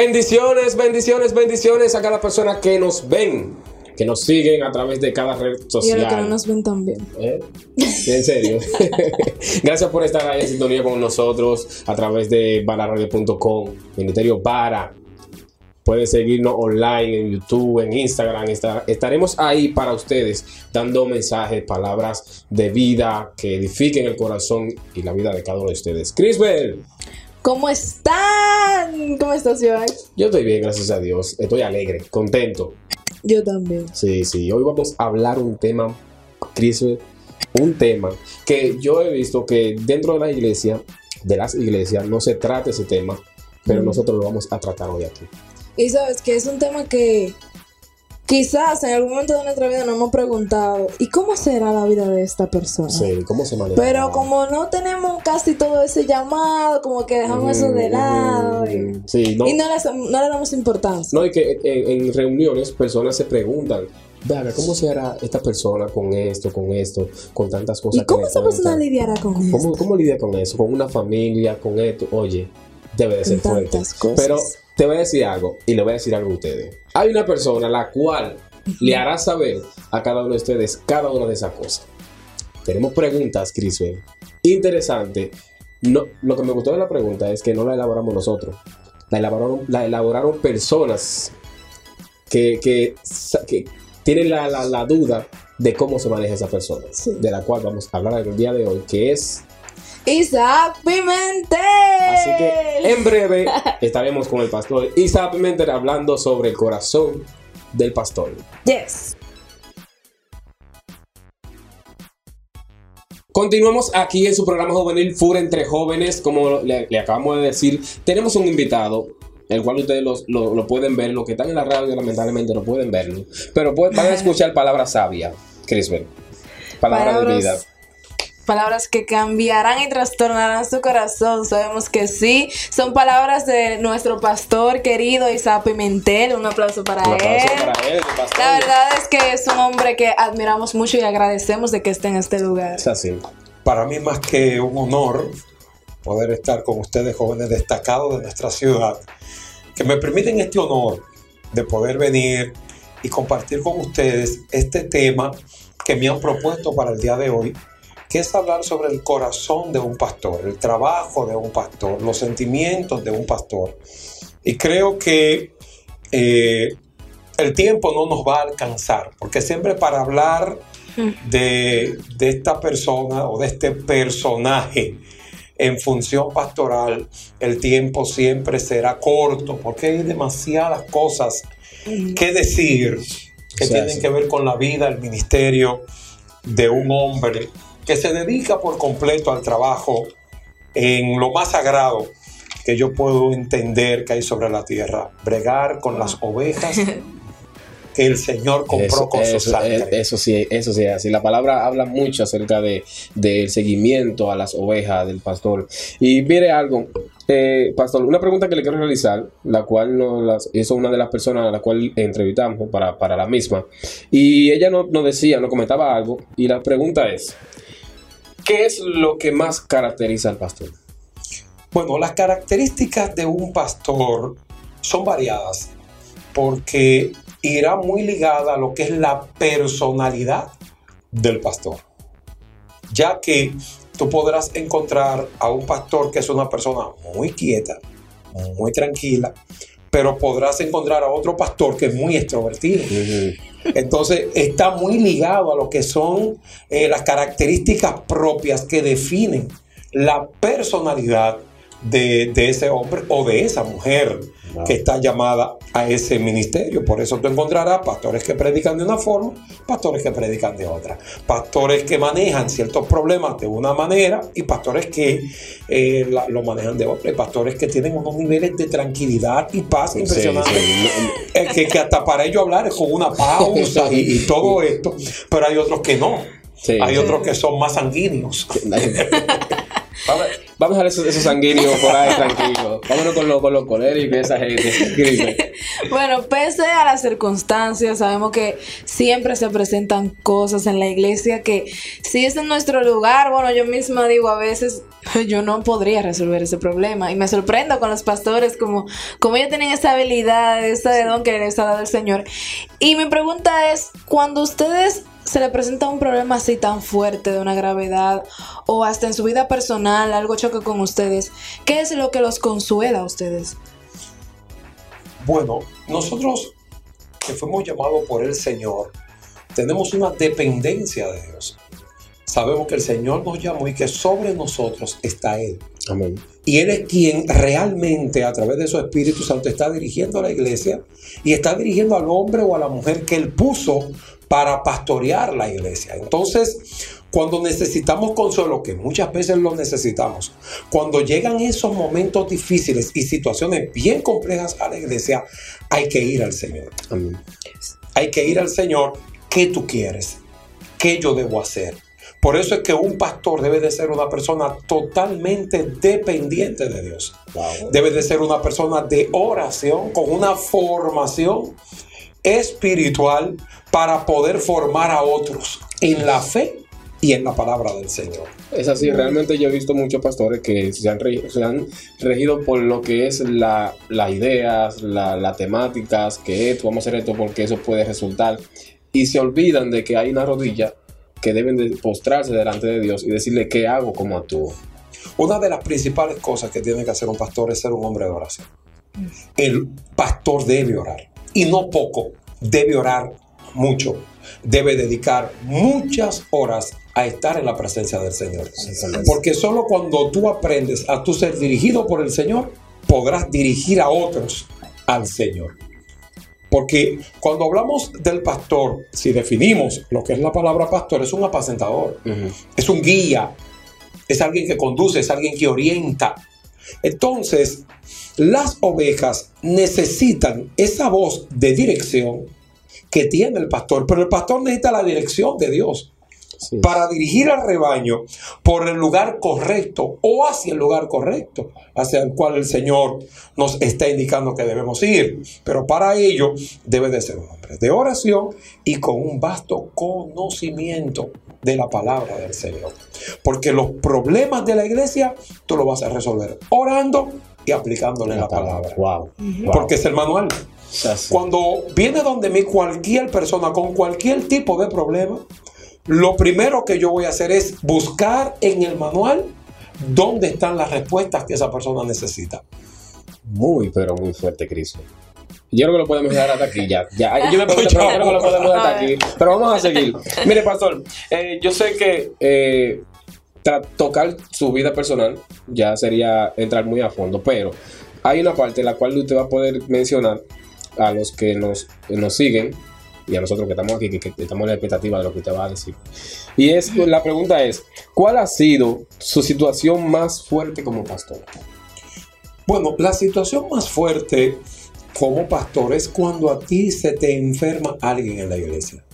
Bendiciones, bendiciones, bendiciones a cada persona que nos ven, que nos siguen a través de cada red Y a social. los que no nos ven también. ¿Eh? En serio. Gracias por estar ahí en sintonía con nosotros a través de bararadio.com, Ministerio Bara. Pueden seguirnos online en YouTube, en Instagram. Esta- estaremos ahí para ustedes dando mensajes, palabras de vida que edifiquen el corazón y la vida de cada uno de ustedes. Crisbel, ¿Cómo están? ¿Cómo estás, Joan? yo estoy bien, gracias a Dios. Estoy alegre, contento. Yo también. Sí, sí. Hoy vamos a hablar un tema, Crisbel, un tema que yo he visto que dentro de la iglesia, de las iglesias, no se trata ese tema, pero Mm. nosotros lo vamos a tratar hoy aquí. Y sabes que es un tema que quizás en algún momento de nuestra vida nos hemos preguntado, ¿y cómo será la vida de esta persona? Sí, ¿cómo se maneja? Pero como no tenemos casi todo ese llamado, como que dejamos eso de lado y, Sí, no. y no, le, no le damos importancia. No, y que en, en reuniones personas se preguntan, Venga, ¿cómo se hará esta persona con esto, con esto, con tantas cosas? ¿Y cómo esa persona lidiará con eso? ¿Cómo, ¿Cómo lidia con eso? Con una familia, con esto. Oye, debe de ser fuerte. cosas. Pero te voy a decir algo y le voy a decir algo a ustedes. Hay una persona la cual le hará saber a cada uno de ustedes cada una de esas cosas. Tenemos preguntas, Criswell. Interesante. No, lo que me gustó de la pregunta es que no la elaboramos nosotros. La elaboraron, la elaboraron personas que, que, que tienen la, la- la duda de cómo se maneja esa persona. Sí. De la cual vamos a hablar en el día de hoy, que es Isaac Pimentel. Así que en breve estaremos con el pastor Isaac Pimentel hablando sobre el corazón del pastor. Yes. Continuamos aquí en su programa juvenil FUR entre jóvenes. Como le, le acabamos de decir, tenemos un invitado, el cual ustedes lo, lo pueden ver. Los que están en la radio, lamentablemente, no pueden verlo. Pero pueden, van a escuchar palabras sabias, Crisbel. Palabras de vida. Palabras que cambiarán y trastornarán su corazón. Sabemos que sí. Son palabras de nuestro pastor querido Isaac Pimentel. Un aplauso para Un aplauso él. para él. La verdad es que es un hombre que admiramos mucho y agradecemos de que esté en este lugar. Es así. Para mí más que un honor poder estar con ustedes jóvenes destacados de nuestra ciudad, que me permiten este honor de poder venir y compartir con ustedes este tema que me han propuesto para el día de hoy, que es hablar sobre el corazón de un pastor, el trabajo de un pastor, los sentimientos de un pastor. Y creo que eh, el tiempo no nos va a alcanzar, porque siempre para hablar de, de esta persona o de este personaje en función pastoral, el tiempo siempre será corto, porque hay demasiadas cosas que decir que Sí, tienen sí. que ver con la vida, el ministerio de un hombre que se dedica por completo al trabajo en lo más sagrado que yo puedo entender que hay sobre la tierra, bregar con las ovejas que el Señor compró Eso, con su eso- sangre. eh, eso sí, eso sí, es así. La palabra habla mucho acerca de, del seguimiento a las ovejas del pastor. Y mire algo, eh, pastor, una pregunta que le quiero realizar, la cual no las, hizo una de las personas a la cual entrevistamos para, para la misma. Y ella no- nos decía, nos comentaba algo, y la pregunta es, ¿qué es lo que más caracteriza al pastor? Bueno, las características de un pastor son variadas porque irá muy ligada a lo que es la personalidad del pastor. Ya que tú podrás encontrar a un pastor que es una persona muy quieta, muy tranquila, pero podrás encontrar a otro pastor que es muy extrovertido. Entonces está muy ligado a lo que son eh, las características propias que definen la personalidad de, de ese hombre o de esa mujer que está llamada a ese ministerio. Por eso tú encontrarás pastores que predican de una forma, pastores que predican de otra, pastores que manejan ciertos problemas de una manera y pastores que eh, la- lo manejan de otra, y pastores que tienen unos niveles de tranquilidad y paz Sí, impresionantes. sí. Eh, que, que hasta para ello hablar es con una pausa y, y todo esto, pero hay otros que no. Hay otros que son más sanguíneos. vamos a dejar esos, esos sanguíneos por ahí tranquilos. Vámonos con los, con los coléricos y esa gente. Bueno, pese a las circunstancias, sabemos que siempre se presentan cosas en la iglesia que si es en nuestro lugar, bueno, yo misma digo a veces, yo no podría resolver ese problema. Y me sorprendo con los pastores, como, como ellos tienen esa habilidad, ese don que les ha dado el Señor. Y mi pregunta es, cuando ustedes se le presenta un problema así tan fuerte, de una gravedad, o hasta en su vida personal, algo choque con ustedes, ¿qué es lo que los consuela a ustedes? Bueno, nosotros que fuimos llamados por el Señor, tenemos una dependencia de Dios. Sabemos que el Señor nos llamó y que sobre nosotros está Él. Amén. Y Él es quien realmente a través de su Espíritu Santo está dirigiendo a la iglesia y está dirigiendo al hombre o a la mujer que Él puso para pastorear la iglesia. Entonces, cuando necesitamos consuelo, que muchas veces lo necesitamos, cuando llegan esos momentos difíciles y situaciones bien complejas a la iglesia, hay que ir al Señor. Amén. Hay que ir al Señor. ¿Qué tú quieres? ¿Qué yo debo hacer? Por eso es que un pastor debe de ser una persona totalmente dependiente de Dios. Wow. Debe de ser una persona de oración con una formación espiritual para poder formar a otros en la fe y en la palabra del Señor. Es así, realmente yo he visto muchos pastores que se han, regi- se han regido por lo que es la, las ideas, la- las temáticas, que esto, vamos a hacer esto porque eso puede resultar. Y se olvidan de que hay una rodilla que deben de postrarse delante de Dios y decirle qué hago, cómo actúo. Una de las principales cosas que tiene que hacer un pastor es ser un hombre de oración. El pastor debe orar y no poco, debe orar mucho. Debe dedicar muchas horas a estar en la presencia del Señor. Porque solo cuando tú aprendes a tú ser dirigido por el Señor, podrás dirigir a otros al Señor. Porque cuando hablamos del pastor, si definimos lo que es la palabra pastor, es un apacentador, es un guía, es alguien que conduce, es alguien que orienta. Entonces, las ovejas necesitan esa voz de dirección que tiene el pastor, pero el pastor necesita la dirección de Dios Sí. para dirigir al rebaño por el lugar correcto o hacia el lugar correcto, hacia el cual el Señor nos está indicando que debemos ir. Pero para ello debe de ser un hombre de oración y con un vasto conocimiento de la palabra del Señor. Porque los problemas de la iglesia tú lo vas a resolver orando y aplicándole la palabra. Wow. Wow. Porque es el manual. Cuando viene donde mí cualquier persona con cualquier tipo de problema, lo primero que yo voy a hacer es buscar en el manual dónde están las respuestas que esa persona necesita. Muy, pero muy fuerte, Cristo. Yo creo que lo podemos dejar hasta aquí ya. ya yo me pregunto, pero creo que lo podemos dejar hasta aquí. Pero vamos a seguir. Mire, pastor, eh, yo sé que eh, tocar su vida personal ya sería entrar muy a fondo, pero hay una parte en la cual usted va a poder mencionar a los que nos, nos siguen y a nosotros que estamos aquí, que, que estamos en la expectativa de lo que usted va a decir. Y es la pregunta es, ¿cuál ha sido su situación más fuerte como pastor? Bueno, la situación más fuerte como pastor es cuando a ti se te enferma alguien en la iglesia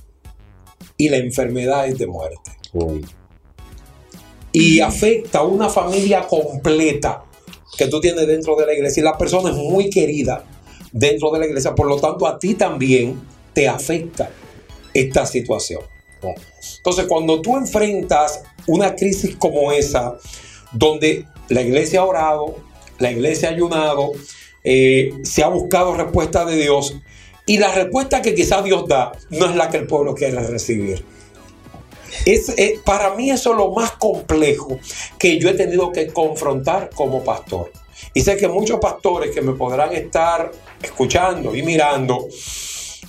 y la enfermedad es de muerte Uy. y afecta a una familia completa que tú tienes dentro de la iglesia y la persona es muy querida dentro de la iglesia, por lo tanto a ti también te afecta esta situación. Entonces, cuando tú enfrentas una crisis como esa, donde la iglesia ha orado, la iglesia ha ayunado, eh, se ha buscado respuesta de Dios, y la respuesta que quizás Dios da no es la que el pueblo quiere recibir. Es, eh, para mí eso es lo más complejo que yo he tenido que confrontar como pastor. Y sé que muchos pastores que me podrán estar escuchando y mirando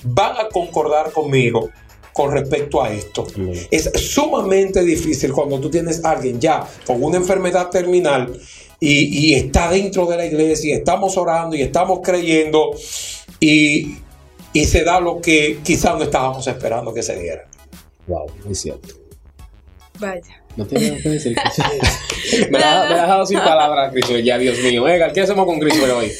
van a concordar conmigo con respecto a esto. Es sumamente difícil cuando tú tienes a alguien ya con una enfermedad terminal y, y está dentro de la iglesia y estamos orando y estamos creyendo y, y se da lo que quizás no estábamos esperando que se diera. Wow, muy cierto. Vaya. No tiene que decir. me, la, me la ha dejado sin palabras, Cristo. Ya, Dios mío. Edgar, ¿qué hacemos con Cristo hoy?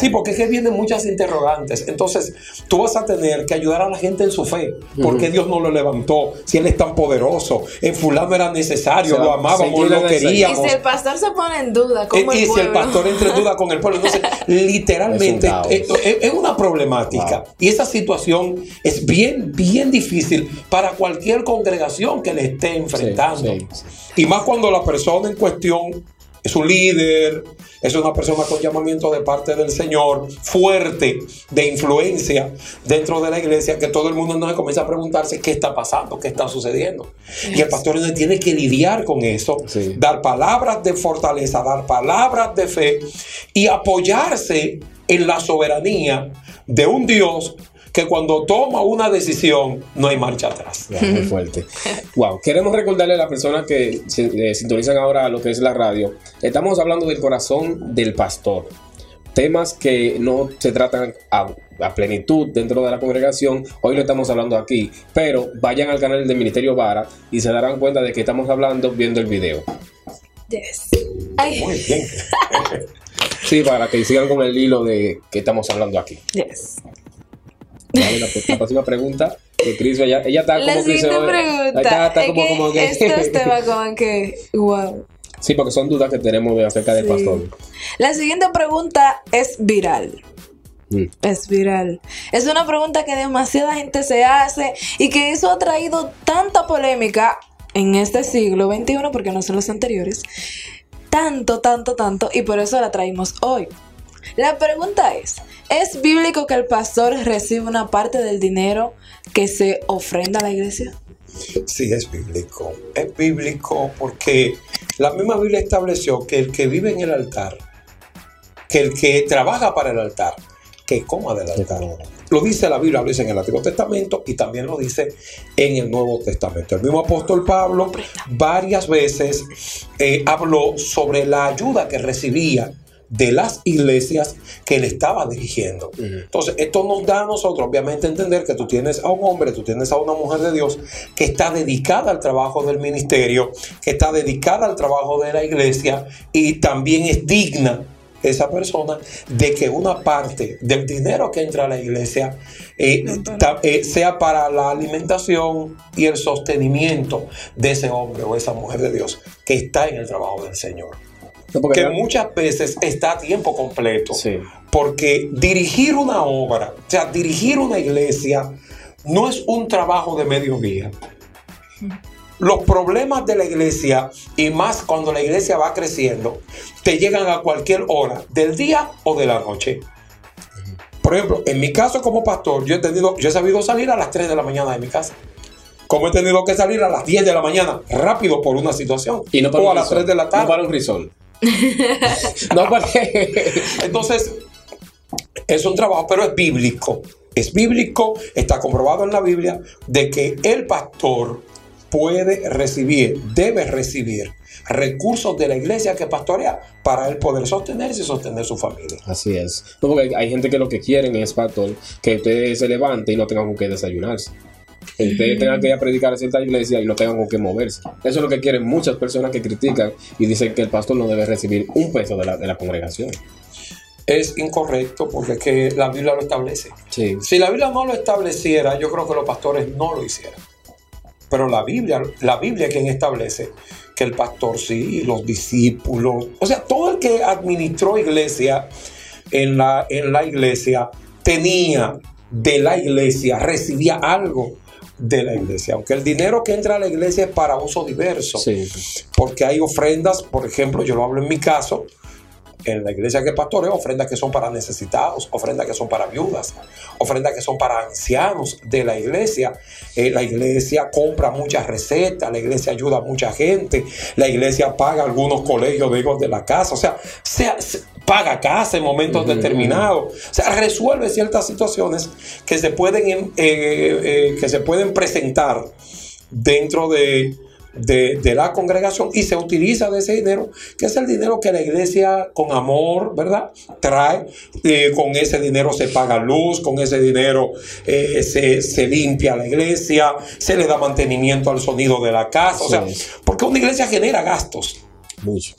Sí, porque es que vienen muchas interrogantes. Entonces, tú vas a tener que ayudar a la gente en su fe. ¿Por qué Dios no lo levantó? Si Él es tan poderoso. En fulano era necesario, Se va- lo amábamos, lo ese- Y queríamos. si el pastor se pone en duda, Eh, ¿cómo y el si el pueblo? pastor entra en duda con el pueblo. Entonces, literalmente, Es un caos. es, una problemática. Wow. Y esa situación es bien, bien difícil para cualquier congregación que le esté enfrentando. Sí, sí, Y más cuando la persona en cuestión es un líder, es una persona con llamamiento de parte del Señor, fuerte, de influencia dentro de la iglesia, que todo el mundo nos comienza a preguntarse qué está pasando, qué está sucediendo. Y el pastor tiene que lidiar con eso, Sí. dar palabras de fortaleza, dar palabras de fe y apoyarse en la soberanía de un Dios que cuando toma una decisión no hay marcha atrás. Wow, muy fuerte. Wow. Queremos recordarle a las personas que se- eh, sintonizan ahora lo que es la radio. Estamos hablando del corazón del pastor. Temas que no se tratan a, a plenitud dentro de la congregación. Hoy lo estamos hablando aquí. Pero vayan al canal del Ministerio Vara y se darán cuenta de que estamos hablando viendo el video. Yes. Ay, Muy bien. Sí, para que sigan con el hilo de que estamos hablando aquí. yes. Vale, la, la próxima pregunta. Que Cris, ella, ella está como La que se- siguiente Ahí pregunta. Está, está es como, que como que. Estos temas como que, wow. Sí, porque son dudas que tenemos de acerca del Sí. pastor. La siguiente pregunta es viral. Mm. Es viral. Es una pregunta que demasiada gente se hace y que eso ha traído tanta polémica en este siglo XXI, porque no son los anteriores. Tanto, tanto, tanto, y por eso la traímos hoy. La pregunta es, ¿es bíblico que el pastor reciba una parte del dinero que se ofrenda a la iglesia? Sí, es bíblico. Es bíblico porque la misma Biblia estableció que el que vive en el altar, que el que trabaja para el altar, que coma del altar. Lo dice la Biblia, lo dice en el Antiguo Testamento y también lo dice en el Nuevo Testamento. El mismo apóstol Pablo varias veces eh, habló sobre la ayuda que recibía de las iglesias que él estaba dirigiendo. Entonces, esto nos da a nosotros, obviamente, entender que tú tienes a un hombre, tú tienes a una mujer de Dios que está dedicada al trabajo del ministerio, que está dedicada al trabajo de la iglesia y también es digna esa persona de que una parte del dinero que entra a la iglesia eh, ta- eh, sea para la alimentación y el sostenimiento de ese hombre o esa mujer de Dios que está en el trabajo del Señor. Que ya- muchas veces está a tiempo completo. Sí. Porque dirigir una obra, o sea, dirigir una iglesia, no es un trabajo de mediodía. Los problemas de la iglesia, y más cuando la iglesia va creciendo, te llegan a cualquier hora del día o de la noche. Por ejemplo, en mi caso como pastor, yo he, tenido, yo he sabido salir a las 3 de la mañana de mi casa. Como he tenido que salir a las 10 de la mañana rápido por una situación. Y no para o a las risol. 3 de la tarde. No para un risol. no porque. Entonces, es un trabajo, pero es bíblico. Es bíblico, está comprobado en la Biblia de que el pastor puede recibir, debe recibir recursos de la iglesia que pastorea para él poder sostenerse y sostener su familia. Así es. No, porque hay gente que lo que quieren es, pastor, que usted se levante y no tenga con qué desayunarse. Que usted tenga que ir a predicar a cierta iglesia y no tenga con qué moverse. Eso es lo que quieren muchas personas que critican y dicen que el pastor no debe recibir un peso de la, de la congregación. Es incorrecto porque es que la Biblia lo establece. Sí. Si la Biblia no lo estableciera, yo creo que los pastores no lo hicieran. Pero la Biblia, la Biblia es quien establece que el pastor sí, y los discípulos, o sea, todo el que administró iglesia en la, en la iglesia tenía de la iglesia, recibía algo de la iglesia. Aunque el dinero que entra a la iglesia es para uso diverso Sí. porque hay ofrendas, por ejemplo, yo lo hablo en mi caso, en la iglesia que pastoreo, ofrendas que son para necesitados, ofrendas que son para viudas, ofrendas que son para ancianos de la iglesia. Eh, la iglesia compra muchas recetas, la iglesia ayuda a mucha gente, la iglesia paga algunos colegios de hijos de la casa, o sea, se- se- paga casa en momentos determinados, o sea, resuelve ciertas situaciones que se pueden, eh, eh, que se pueden presentar dentro de, de, de la congregación y se utiliza de ese dinero, que es el dinero que la iglesia con amor, ¿verdad? Trae. Eh, con ese dinero se paga luz, con ese dinero eh, se, se limpia la iglesia, se le da mantenimiento al sonido de la casa, o sea, Sí. porque una iglesia genera gastos. Mucho.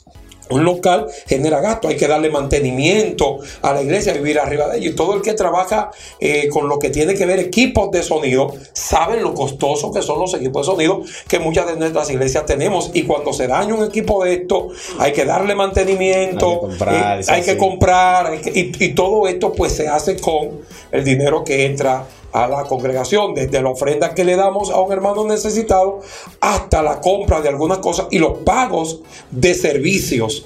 Un local genera gasto, hay que darle mantenimiento a la iglesia, vivir arriba de ella. Y todo el que trabaja eh, con lo que tiene que ver equipos de sonido, saben lo costoso que son los equipos de sonido que muchas de nuestras iglesias tenemos. Y cuando se daña un equipo de esto, hay que darle mantenimiento, Hay que comprar, eh, hay que comprar, hay que- y, y todo esto pues se hace con el dinero que entra a la congregación, desde la ofrenda que le damos a un hermano necesitado hasta la compra de algunas cosas y los pagos de servicios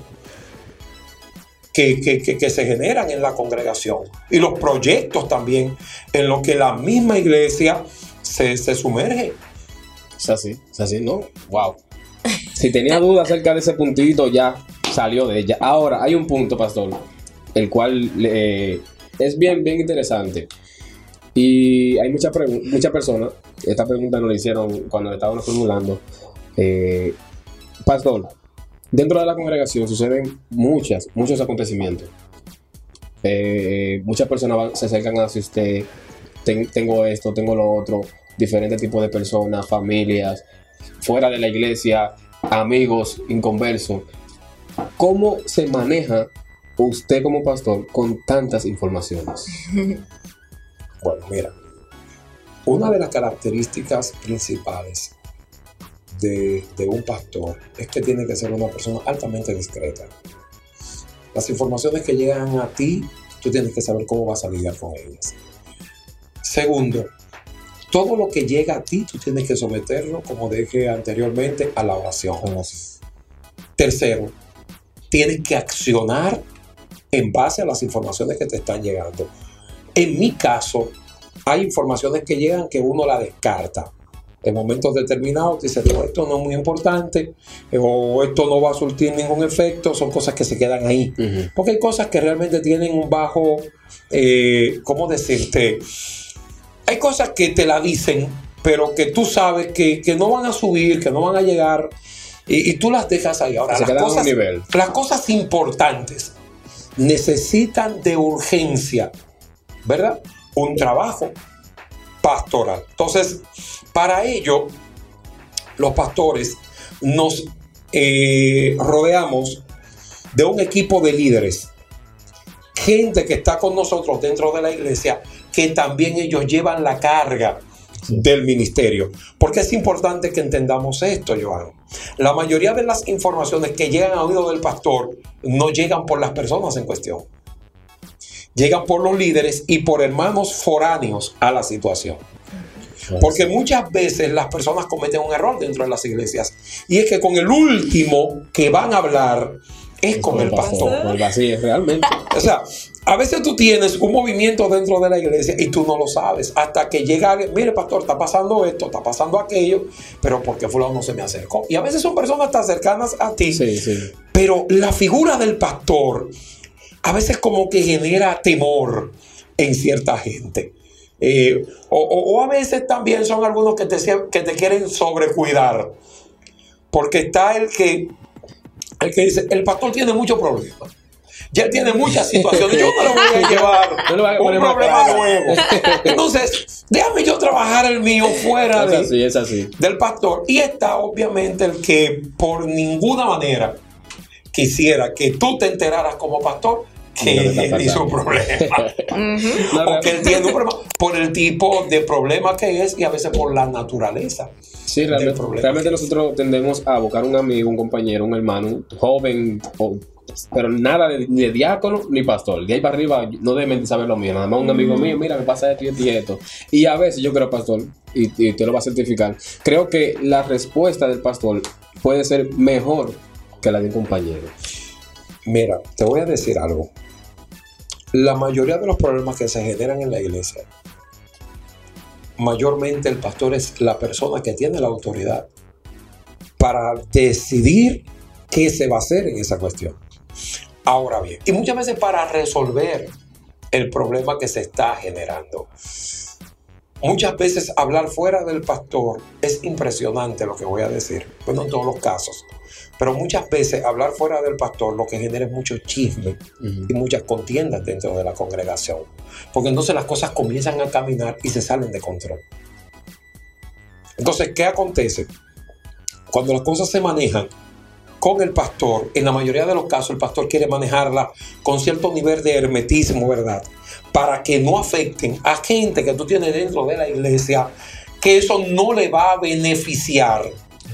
que, que- que- que se generan en la congregación y los proyectos también en los que la misma iglesia se, se sumerge. Es así, es así, ¿no? Wow. Si tenía dudas acerca de ese puntito, ya salió de ella. Ahora, hay un punto, pastor, el cual eh, es bien, bien interesante. Y hay muchas muchas personas, esta pregunta nos la hicieron cuando estábamos formulando. Eh, pastor, dentro de la congregación suceden muchas, muchos acontecimientos. Eh, muchas personas se acercan hacia usted, ten- tengo esto, tengo lo otro, diferentes tipos de personas, familias, fuera de la iglesia, amigos, inconversos. ¿Cómo se maneja usted como pastor con tantas informaciones? Bueno, mira, una de las características principales de, de un pastor es que tiene que ser una persona altamente discreta. Las informaciones que llegan a ti, tú tienes que saber cómo vas a lidiar con ellas. Segundo, todo lo que llega a ti, tú tienes que someterlo, como dije anteriormente, a la oración. Tercero, tienes que accionar en base a las informaciones que te están llegando. En mi caso, hay informaciones que llegan que uno la descarta. En momentos determinados dice, no, esto no es muy importante, eh, o esto no va a surtir ningún efecto, son cosas que se quedan ahí. Porque hay cosas que realmente tienen un bajo, eh, ¿cómo decirte? Hay cosas que te la dicen, pero que tú sabes que, que no van a subir, que no van a llegar, y, y tú las dejas ahí. Ahora, las cosas, nivel. las cosas importantes necesitan de urgencia, ¿verdad? Un trabajo pastoral. Entonces, para ello, los pastores nos eh, rodeamos de un equipo de líderes, gente que está con nosotros dentro de la iglesia, que también ellos llevan la carga del ministerio. Porque es importante que entendamos esto, Joan. La mayoría de las informaciones que llegan a oído del pastor no llegan por las personas en cuestión. Llegan por los líderes y por hermanos foráneos a la situación. Porque muchas veces las personas cometen un error dentro de las iglesias. Y es que con el último que van a hablar es con el pastor. Con el vacío, realmente. O sea, a veces tú tienes un movimiento dentro de la iglesia y tú no lo sabes. Hasta que llega alguien, mire pastor, está pasando esto, está pasando aquello, pero porque fulano no se me acercó. Y a veces son personas tan cercanas a ti. Sí, sí. Pero la figura del pastor a veces como que genera temor en cierta gente. Eh, o, a veces también son algunos que te, que te quieren sobrecuidar. Porque está el que, el que dice, el pastor tiene muchos problemas. Ya tiene muchas situaciones. Yo no le voy a llevar No a un problema carga. nuevo. Entonces, déjame yo trabajar el mío fuera Es de, así, es así. del pastor. Y está obviamente el que por ninguna manera quisiera que tú te enteraras como pastor que él hizo un problema. O que él tiene un problema por el tipo de problema que es y a veces por la naturaleza. Sí, realmente, realmente nosotros tendemos a buscar un amigo, un compañero, un hermano, joven, o- pero nada de, ni de diácono ni pastor. De ahí para arriba no deben de saber lo mío, nada más un amigo mío, mira, me pasa esto y esto y a veces yo creo, pastor, y, y usted lo va a certificar, creo que la respuesta del pastor puede ser mejor que la de un compañero. Mira, te voy a decir algo. La mayoría de los problemas que se generan en la iglesia, mayormente el pastor es la persona que tiene la autoridad para decidir qué se va a hacer en esa cuestión. Ahora bien, y muchas veces para resolver el problema que se está generando. Muchas veces hablar fuera del pastor es impresionante lo que voy a decir. Bueno, en todos los casos. Pero muchas veces hablar fuera del pastor lo que genera es mucho chisme y muchas contiendas dentro de la congregación. Porque entonces las cosas comienzan a caminar y se salen de control. Entonces, ¿qué acontece? Cuando las cosas se manejan con el pastor, en la mayoría de los casos el pastor quiere manejarla con cierto nivel de hermetismo, ¿verdad? Para que no afecten a gente que tú tienes dentro de la iglesia, que eso no le va a beneficiar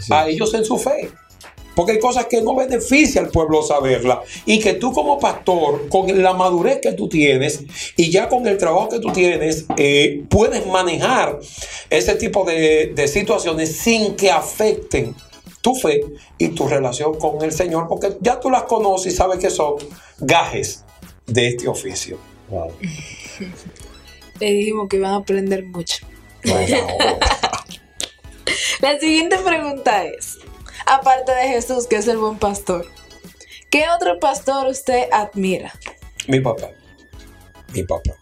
Sí. a ellos en su fe. Porque hay cosas que no beneficia al pueblo saberla. Y que tú como pastor, con la madurez que tú tienes y ya con el trabajo que tú tienes, eh, puedes manejar ese tipo de, de situaciones sin que afecten tu fe y tu relación con el Señor, porque ya tú las conoces y sabes que son gajes de este oficio. Wow. Le dijimos que iban a aprender mucho. Bueno, La siguiente pregunta es, aparte de Jesús, que es el buen pastor, ¿qué otro pastor usted admira? mi papá. Mi papá.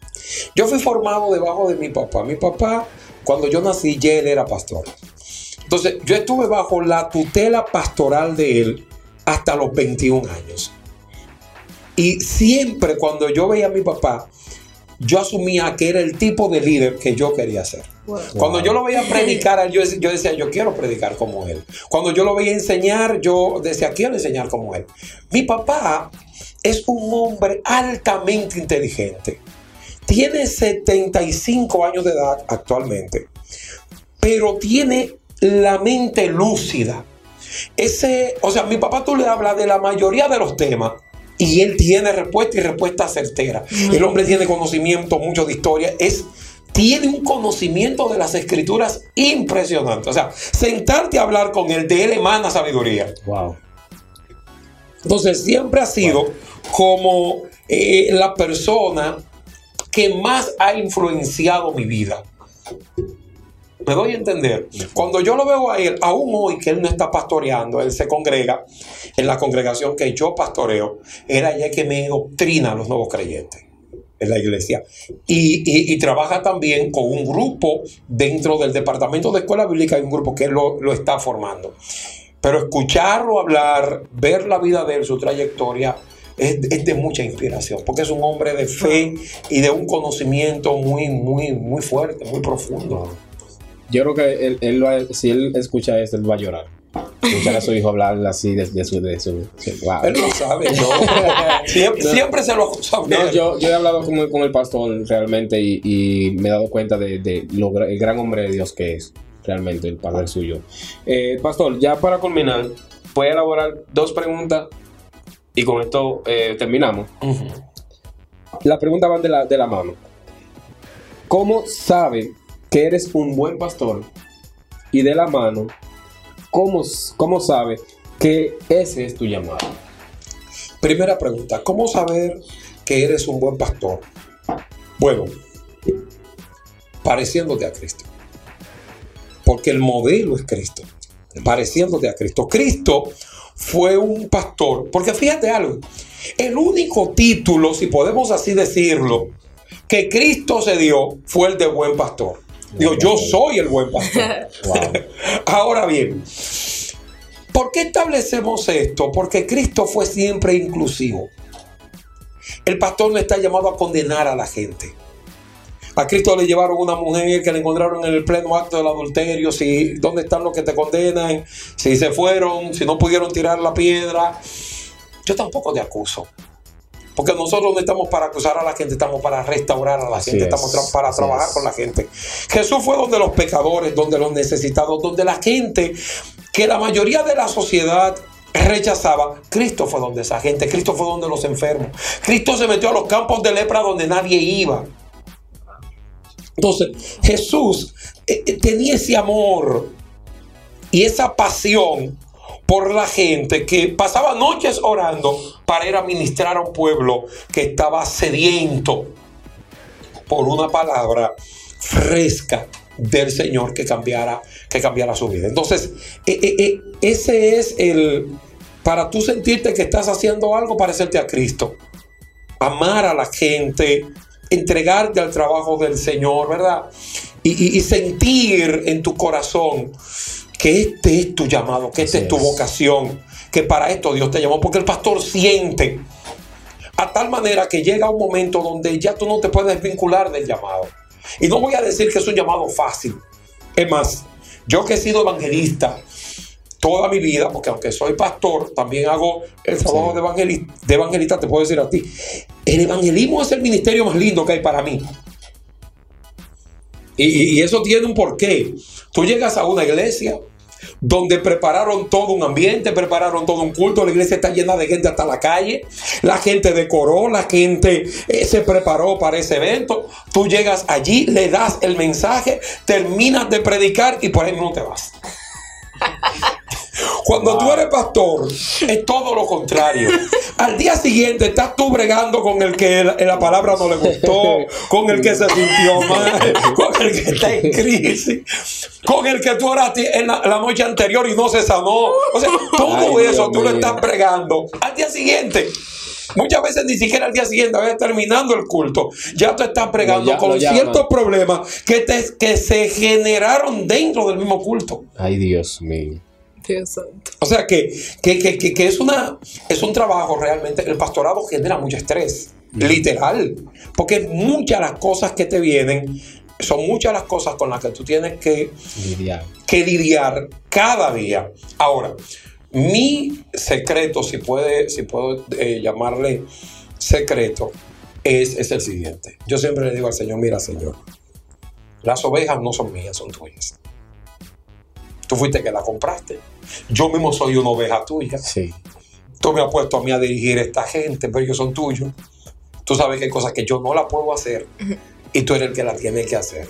Yo fui formado debajo de mi papá. Mi papá, cuando yo nací, ya él era pastor. Entonces, yo estuve bajo la tutela pastoral de él hasta los 21 años. Y siempre cuando yo veía a mi papá, yo asumía que era el tipo de líder que yo quería ser. Cuando yo lo veía predicar, yo, yo decía, yo quiero predicar como él. Cuando yo lo veía enseñar, yo decía, quiero enseñar como él. Mi papá es un hombre altamente inteligente. Tiene 75 años de edad actualmente, pero tiene la mente lúcida. Ese, o sea, mi papá tú le hablas de la mayoría de los temas y él tiene respuesta y respuesta certera. El hombre tiene conocimiento mucho de historia, es tiene un conocimiento de las escrituras impresionante. O sea, sentarte a hablar con él, de él emana sabiduría. Wow. Entonces siempre ha sido como eh, la persona que más ha influenciado mi vida. Me doy a entender. Cuando yo lo veo a él, aún hoy que él no está pastoreando, él se congrega en la congregación que yo pastoreo, era allá que me doctrina a los nuevos creyentes en la iglesia. Y, y- y trabaja también con un grupo dentro del departamento de escuela bíblica, hay un grupo que él lo, lo está formando. Pero escucharlo hablar, ver la vida de él, su trayectoria, es, es de mucha inspiración, porque es un hombre de fe y de un conocimiento muy, muy, muy fuerte, muy profundo. Yo creo que él, él va- si él escucha esto, él va a llorar. Escuchar a su hijo hablar así de, de su... De su wow. Él lo sabe, ¿no? siempre, No. siempre se lo sabe. No, yo, yo he hablado con, el- con el pastor realmente y, y me he dado cuenta de, de lo el gran hombre de Dios que es realmente el padre suyo. Eh, pastor, ya para culminar, puede elaborar dos preguntas y con esto eh, terminamos. Las preguntas van de la, de la mano. ¿Cómo sabe que eres un buen pastor? Y de la mano, ¿cómo, cómo sabe que ese es tu llamado? Primera pregunta, ¿cómo saber que eres un buen pastor? Bueno, pareciéndote a Cristo. Porque el modelo es Cristo. Pareciéndote a Cristo. Cristo fue un pastor. Porque fíjate algo. El único título, si podemos así decirlo, que Cristo se dio fue el de buen pastor. Digo, yo soy el buen pastor. Wow. Ahora bien, ¿por qué establecemos esto? Porque Cristo fue siempre inclusivo. El pastor no está llamado a condenar a la gente. A Cristo le llevaron una mujer que le encontraron en el pleno acto del adulterio. Si, ¿Dónde están los que te condenan? Si se fueron, si no pudieron tirar la piedra. Yo tampoco te acuso. Porque nosotros no estamos para acusar a la gente, estamos para restaurar a la Así gente, es, estamos tra- para trabajar es. con la gente. Jesús fue donde los pecadores, donde los necesitados, donde la gente que la mayoría de la sociedad rechazaba. Cristo fue donde esa gente, Cristo fue donde los enfermos. Cristo se metió a los campos de lepra donde nadie iba. Entonces, Jesús eh, eh, tenía ese amor y esa pasión por la gente que pasaba noches orando para ir a ministrar a un pueblo que estaba sediento por una palabra fresca del Señor que cambiara, que cambiara su vida. Entonces, eh, eh, eh, ese es el, para tú sentirte que estás haciendo algo, parecerte a Cristo. Amar a la gente, entregarte al trabajo del Señor, ¿verdad? Y sentir en tu corazón que este es tu llamado, que esta es tu vocación, que para esto Dios te llamó, porque el pastor siente a tal manera que llega un momento donde ya tú no te puedes vincular del llamado. Y no voy a decir que es un llamado fácil. Es más, yo que he sido evangelista toda mi vida, porque aunque soy pastor, también hago el trabajo Sí. de, evangeli- de evangelista, te puedo decir a ti. El evangelismo es el ministerio más lindo que hay para mí. Y eso tiene un porqué. Tú llegas a una iglesia donde prepararon todo un ambiente, prepararon todo un culto, la iglesia está llena de gente hasta la calle, la gente decoró, la gente eh, se preparó para ese evento, tú llegas allí, le das el mensaje, terminas de predicar y por ahí no te vas. Cuando tú eres pastor, es todo lo contrario. Al día siguiente estás tú bregando con el que la, la palabra no le gustó, con el que se sintió mal, con el que está en crisis, con el que tú oraste en la, la noche anterior y no se sanó. O sea, todo Ay, eso Dios tú lo estás bregando. Al día siguiente. Muchas veces ni siquiera al día siguiente, a veces terminando el culto, ya tú estás ya- con ciertos problemas que, te- que se generaron dentro del mismo culto. Ay, Dios mío. Dios santo. O sea que, que, que- que- que es, una, es un trabajo realmente. El pastorado genera mucho estrés, literal. Porque muchas las cosas que te vienen, son muchas las cosas con las que tú tienes que, Lidiar. que lidiar cada día. Ahora, mi secreto, si, puede, si puedo eh, llamarle secreto, es, es el siguiente. Yo siempre le digo al Señor, mira Señor, las ovejas no son mías, son tuyas. Tú fuiste que la compraste. Yo mismo soy una oveja tuya. Sí. Tú me has puesto a mí a dirigir a esta gente, pero ellos son tuyos. Tú sabes que hay cosas que yo no la puedo hacer y tú eres el que la tiene que hacer.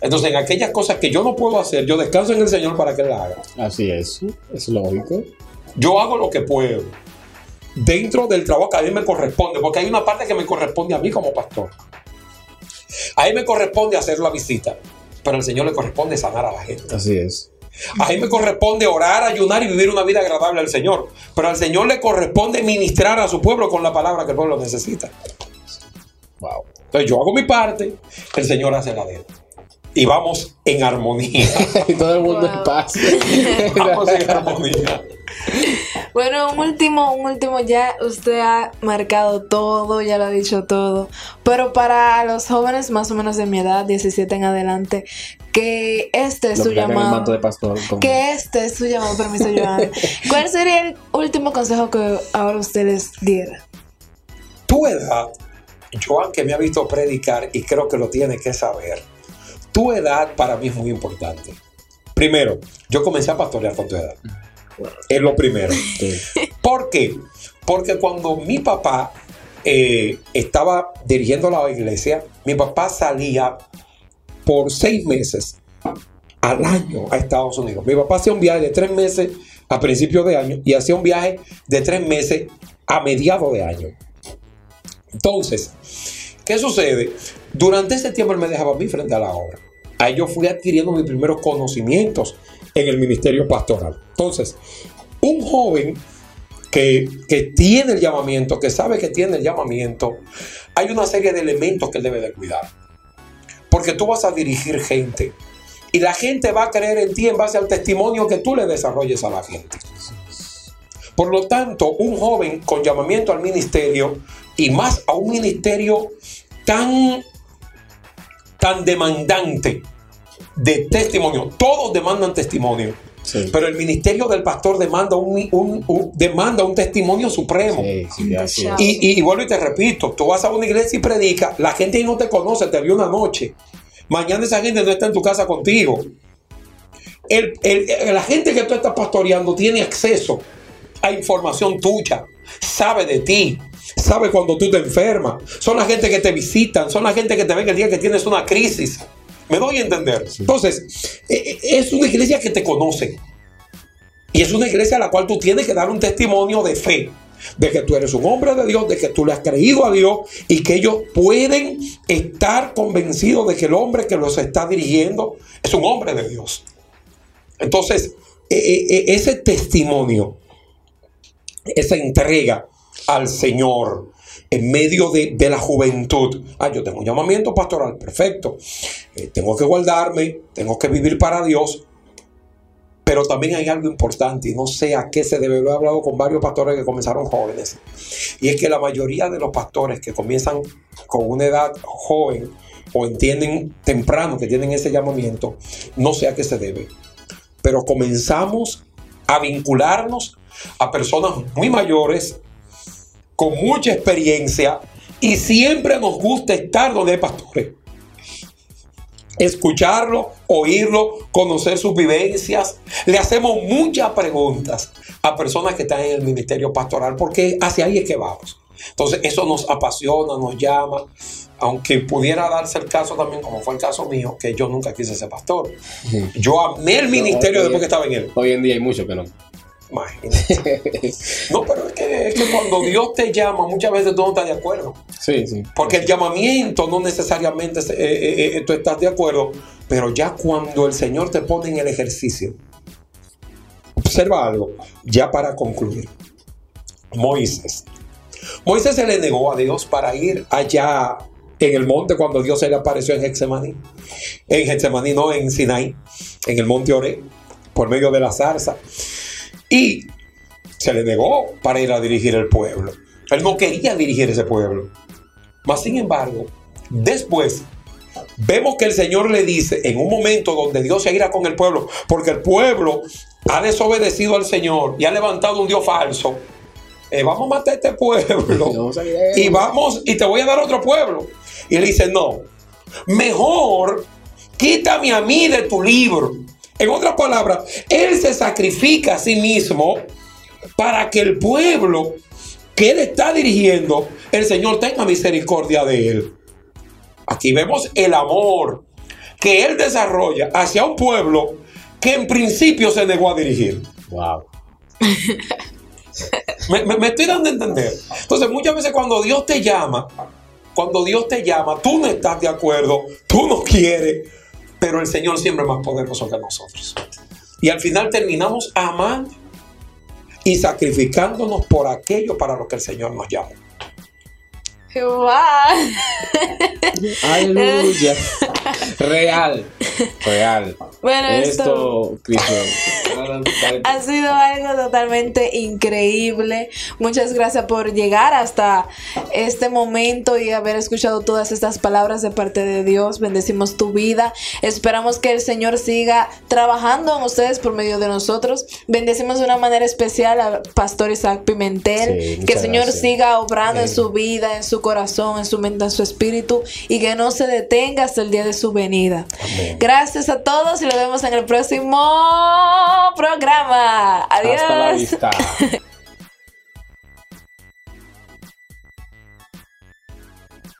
Entonces, en aquellas cosas que yo no puedo hacer, yo descanso en el Señor para que Él la haga. Así es. Es lógico. Yo hago lo que puedo dentro del trabajo que a mí me corresponde, porque hay una parte que me corresponde a mí como pastor. A mí me corresponde hacer la visita, pero al Señor le corresponde sanar a la gente. Así es. A mí me corresponde orar, ayunar y vivir una vida agradable al Señor. Pero al Señor le corresponde ministrar a su pueblo con la palabra que el pueblo necesita. Wow. Entonces yo hago mi parte, el Señor hace la de él. Y vamos en armonía. y todo el mundo Wow. en paz. vamos en armonía. Bueno, un último, un último, ya usted ha marcado todo, ya lo ha dicho todo, pero para los jóvenes más o menos de mi edad, 17 en adelante, que este es Lo su llamado, de pastor. que este es su llamado, permiso, Joana. ¿Cuál sería el último consejo que ahora usted les diera? Tu edad, Joan que me ha visto predicar y creo que lo tiene que saber. Tu edad para mí es muy importante. Primero, yo comencé a pastorear con tu edad. Es lo primero. Sí. ¿Por qué? Porque cuando mi papá eh, estaba dirigiendo la iglesia, mi papá salía por seis meses al año a Estados Unidos. Mi papá hacía un viaje de tres meses a principios de año y hacía un viaje de tres meses a mediados de año. Entonces, ¿qué sucede? Durante ese tiempo él me dejaba a mí frente a la obra. Ahí yo fui adquiriendo mis primeros conocimientos en el ministerio pastoral. Entonces, un joven que, que tiene el llamamiento, que sabe que tiene el llamamiento, hay una serie de elementos que él debe de cuidar. Porque tú vas a dirigir gente y la gente va a creer en ti en base al testimonio que tú le desarrolles a la gente. Por lo tanto, un joven con llamamiento al ministerio y más a un ministerio tan, tan demandante de testimonio, todos demandan testimonio, Sí. pero el ministerio del pastor demanda un, un- un- demanda un testimonio supremo. Sí, sí. Y, y, y vuelvo y te repito, tú vas a una iglesia y predicas, la gente ahí no te conoce, te vio una noche. Mañana esa gente no está en tu casa contigo. El- el- la gente que tú estás pastoreando tiene acceso a información tuya, sabe de ti, sabe cuando tú te enfermas. Son la gente que te visitan, son la gente que te ven el día que tienes una crisis. ¿Me doy a entender? Entonces, eh, eh, es una iglesia que te conoce. Y es una iglesia a la cual tú tienes que dar un testimonio de fe, de que tú eres un hombre de Dios, de que tú le has creído a Dios y que ellos pueden estar convencidos de que el hombre que los está dirigiendo es un hombre de Dios. Entonces, eh, ese testimonio, esa entrega al Señor en medio de, de la juventud. Ah, yo tengo un llamamiento pastoral, perfecto. Eh, tengo que guardarme, tengo que vivir para Dios. Pero también hay algo importante y no sé a qué se debe. Lo he hablado con varios pastores que comenzaron jóvenes. Y es que la mayoría de los pastores que comienzan con una edad joven o entienden temprano que tienen ese llamamiento, no sé a qué se debe. Pero comenzamos a vincularnos a personas muy mayores, con mucha experiencia, y siempre nos gusta estar donde hay pastores. Escucharlo, oírlo, conocer sus vivencias. Le hacemos muchas preguntas a personas que están en el ministerio pastoral, porque hacia ahí es que vamos. Entonces, eso nos apasiona, nos llama, aunque pudiera darse el caso también, como fue el caso mío, que yo nunca quise ser pastor. Yo amé el ministerio Oye. después que estaba en él. Hoy en día hay muchos que no. Imagínate. No, pero es que, es que cuando Dios te llama, muchas veces tú no estás de acuerdo. Sí, sí. Porque el llamamiento no necesariamente eh, eh, eh, tú estás de acuerdo, pero ya cuando el Señor te pone en el ejercicio, observa algo, ya para concluir. Moisés. Moisés se le negó a Dios para ir allá en el monte cuando Dios se le apareció en Getsemaní. En Getsemaní, no en Sinai, en el monte Oré, por medio de la zarza. Y se le negó para ir a dirigir el pueblo. Él no quería dirigir ese pueblo. Mas, sin embargo, después vemos que el Señor le dice en un momento donde Dios se irá con el pueblo, porque el pueblo ha desobedecido al Señor y ha levantado un Dios falso. Eh, vamos a matar a este pueblo y vamos y te voy a dar otro pueblo. Y él dice, no, mejor quítame a mí de tu libro. En otras palabras, él se sacrifica a sí mismo para que el pueblo que él está dirigiendo, el Señor tenga misericordia de él. Aquí vemos el amor que él desarrolla hacia un pueblo que en principio se negó a dirigir. Wow. Me, me- me estoy dando a entender. Entonces, muchas veces cuando Dios te llama, cuando Dios te llama, tú no estás de acuerdo, tú no quieres, pero el Señor siempre es más poderoso que nosotros. Y al final terminamos amando y sacrificándonos por aquello para lo que el Señor nos llama. ¡Wow! Aleluya. Real. Real. Bueno, esto Esto, ha sido algo totalmente increíble. Muchas gracias por llegar hasta este momento y haber escuchado todas estas palabras de parte de Dios. Bendecimos tu vida. Esperamos que el Señor siga trabajando en ustedes por medio de nosotros. Bendecimos de una manera especial al pastor Isaac Pimentel. Sí, que el Señor gracias. siga obrando en su vida, en su corazón, en su mente, en su espíritu y que no se detenga hasta el día de su venida. Amén. Gracias a todos y nos vemos en el próximo programa. Adiós. Hasta la vista.